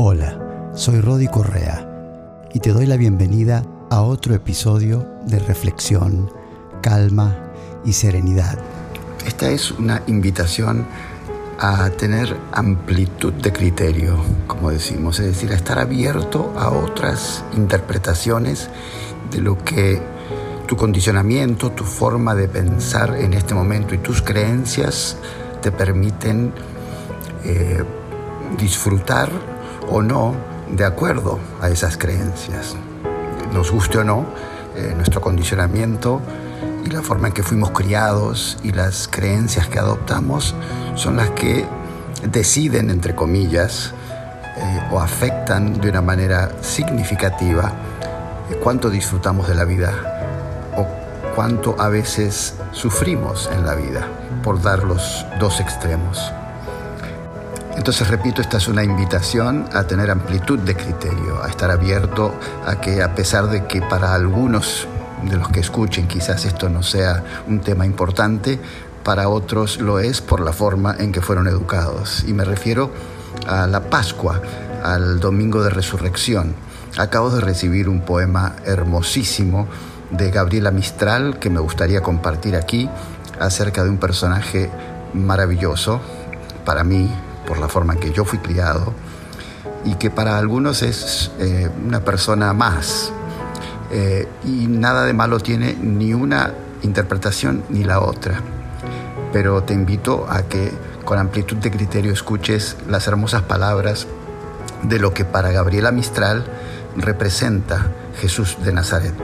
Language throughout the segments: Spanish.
Hola, soy Rodi Correa y te doy la bienvenida a otro episodio de reflexión, calma y serenidad. Esta es una invitación a tener amplitud de criterio, como decimos, es decir, a estar abierto a otras interpretaciones de lo que tu condicionamiento, tu forma de pensar en este momento y tus creencias te permiten eh, disfrutar o no de acuerdo a esas creencias. Nos guste o no, eh, nuestro condicionamiento y la forma en que fuimos criados y las creencias que adoptamos son las que deciden, entre comillas, eh, o afectan de una manera significativa eh, cuánto disfrutamos de la vida o cuánto a veces sufrimos en la vida, por dar los dos extremos. Entonces, repito, esta es una invitación a tener amplitud de criterio, a estar abierto a que a pesar de que para algunos de los que escuchen quizás esto no sea un tema importante, para otros lo es por la forma en que fueron educados. Y me refiero a la Pascua, al Domingo de Resurrección. Acabo de recibir un poema hermosísimo de Gabriela Mistral que me gustaría compartir aquí acerca de un personaje maravilloso para mí, por la forma en que yo fui criado y que para algunos es eh, una persona más. Eh, y nada de malo tiene ni una interpretación ni la otra. Pero te invito a que con amplitud de criterio escuches las hermosas palabras de lo que para Gabriela Mistral representa Jesús de Nazaret.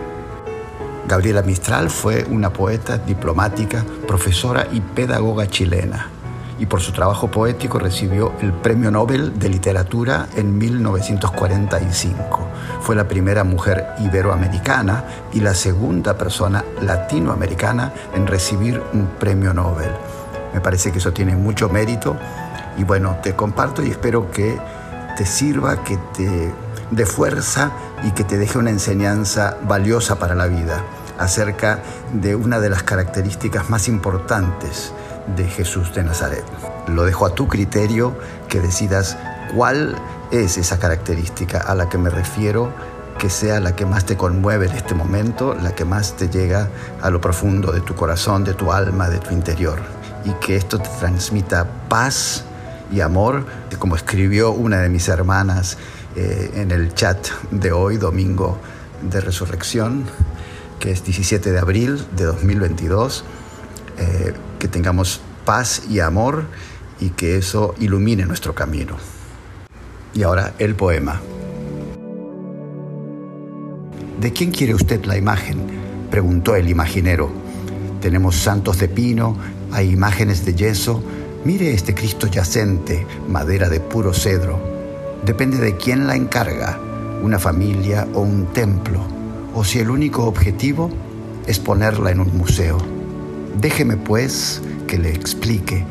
Gabriela Mistral fue una poeta, diplomática, profesora y pedagoga chilena y por su trabajo poético recibió el Premio Nobel de Literatura en 1945. Fue la primera mujer iberoamericana y la segunda persona latinoamericana en recibir un premio Nobel. Me parece que eso tiene mucho mérito y bueno, te comparto y espero que te sirva, que te dé fuerza y que te deje una enseñanza valiosa para la vida acerca de una de las características más importantes de Jesús de Nazaret. Lo dejo a tu criterio que decidas cuál es esa característica a la que me refiero que sea la que más te conmueve en este momento, la que más te llega a lo profundo de tu corazón, de tu alma, de tu interior. Y que esto te transmita paz y amor, como escribió una de mis hermanas eh, en el chat de hoy, domingo de resurrección, que es 17 de abril de 2022 eh, que tengamos paz y amor y que eso ilumine nuestro camino. Y ahora el poema. ¿De quién quiere usted la imagen? preguntó el imaginero. Tenemos santos de pino, hay imágenes de yeso. Mire este Cristo yacente, madera de puro cedro. Depende de quién la encarga, una familia o un templo, o si el único objetivo es ponerla en un museo. Déjeme pues que le explique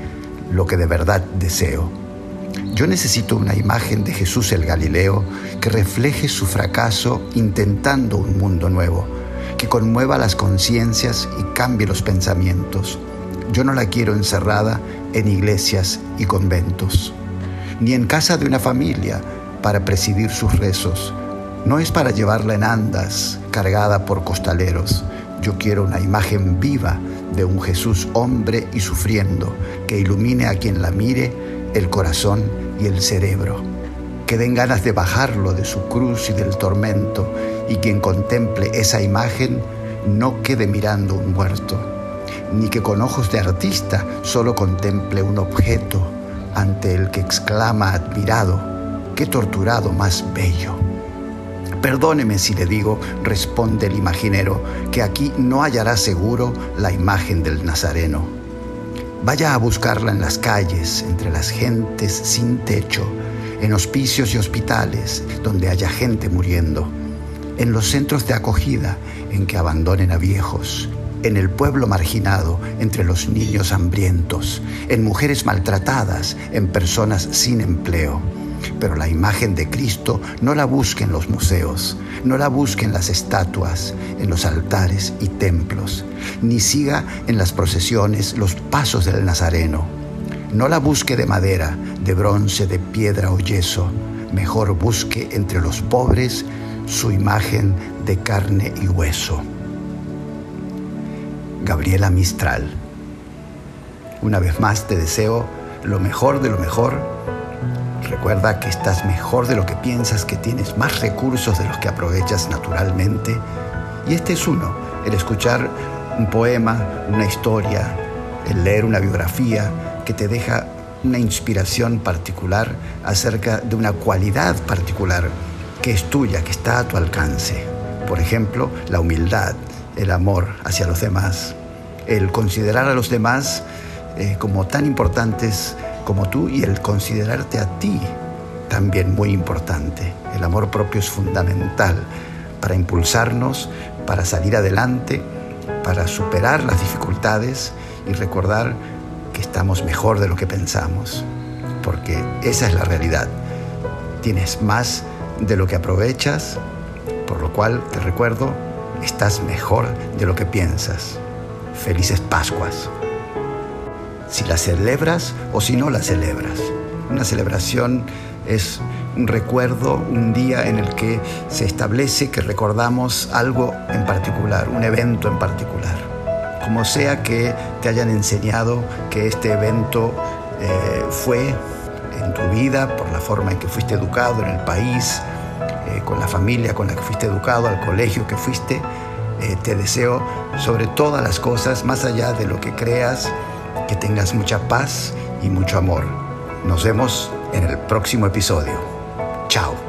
lo que de verdad deseo. Yo necesito una imagen de Jesús el Galileo que refleje su fracaso intentando un mundo nuevo, que conmueva las conciencias y cambie los pensamientos. Yo no la quiero encerrada en iglesias y conventos, ni en casa de una familia para presidir sus rezos. No es para llevarla en andas, cargada por costaleros. Yo quiero una imagen viva de un Jesús hombre y sufriendo, que ilumine a quien la mire el corazón y el cerebro. Que den ganas de bajarlo de su cruz y del tormento, y quien contemple esa imagen no quede mirando un muerto, ni que con ojos de artista solo contemple un objeto ante el que exclama admirado, qué torturado más bello. Perdóneme si le digo, responde el imaginero, que aquí no hallará seguro la imagen del Nazareno. Vaya a buscarla en las calles, entre las gentes sin techo, en hospicios y hospitales donde haya gente muriendo, en los centros de acogida en que abandonen a viejos, en el pueblo marginado, entre los niños hambrientos, en mujeres maltratadas, en personas sin empleo pero la imagen de Cristo no la busque en los museos, no la busque en las estatuas, en los altares y templos, ni siga en las procesiones los pasos del Nazareno. No la busque de madera, de bronce, de piedra o yeso. mejor busque entre los pobres su imagen de carne y hueso. Gabriela Mistral. Una vez más te deseo lo mejor de lo mejor. Recuerda que estás mejor de lo que piensas, que tienes más recursos de los que aprovechas naturalmente. Y este es uno, el escuchar un poema, una historia, el leer una biografía que te deja una inspiración particular acerca de una cualidad particular que es tuya, que está a tu alcance. Por ejemplo, la humildad, el amor hacia los demás, el considerar a los demás eh, como tan importantes como tú y el considerarte a ti también muy importante. El amor propio es fundamental para impulsarnos, para salir adelante, para superar las dificultades y recordar que estamos mejor de lo que pensamos, porque esa es la realidad. Tienes más de lo que aprovechas, por lo cual te recuerdo, estás mejor de lo que piensas. Felices Pascuas. Si la celebras o si no la celebras. Una celebración es un recuerdo, un día en el que se establece que recordamos algo en particular, un evento en particular. Como sea que te hayan enseñado que este evento eh, fue en tu vida, por la forma en que fuiste educado en el país, eh, con la familia con la que fuiste educado, al colegio que fuiste, eh, te deseo sobre todas las cosas, más allá de lo que creas, que tengas mucha paz y mucho amor. Nos vemos en el próximo episodio. Chao.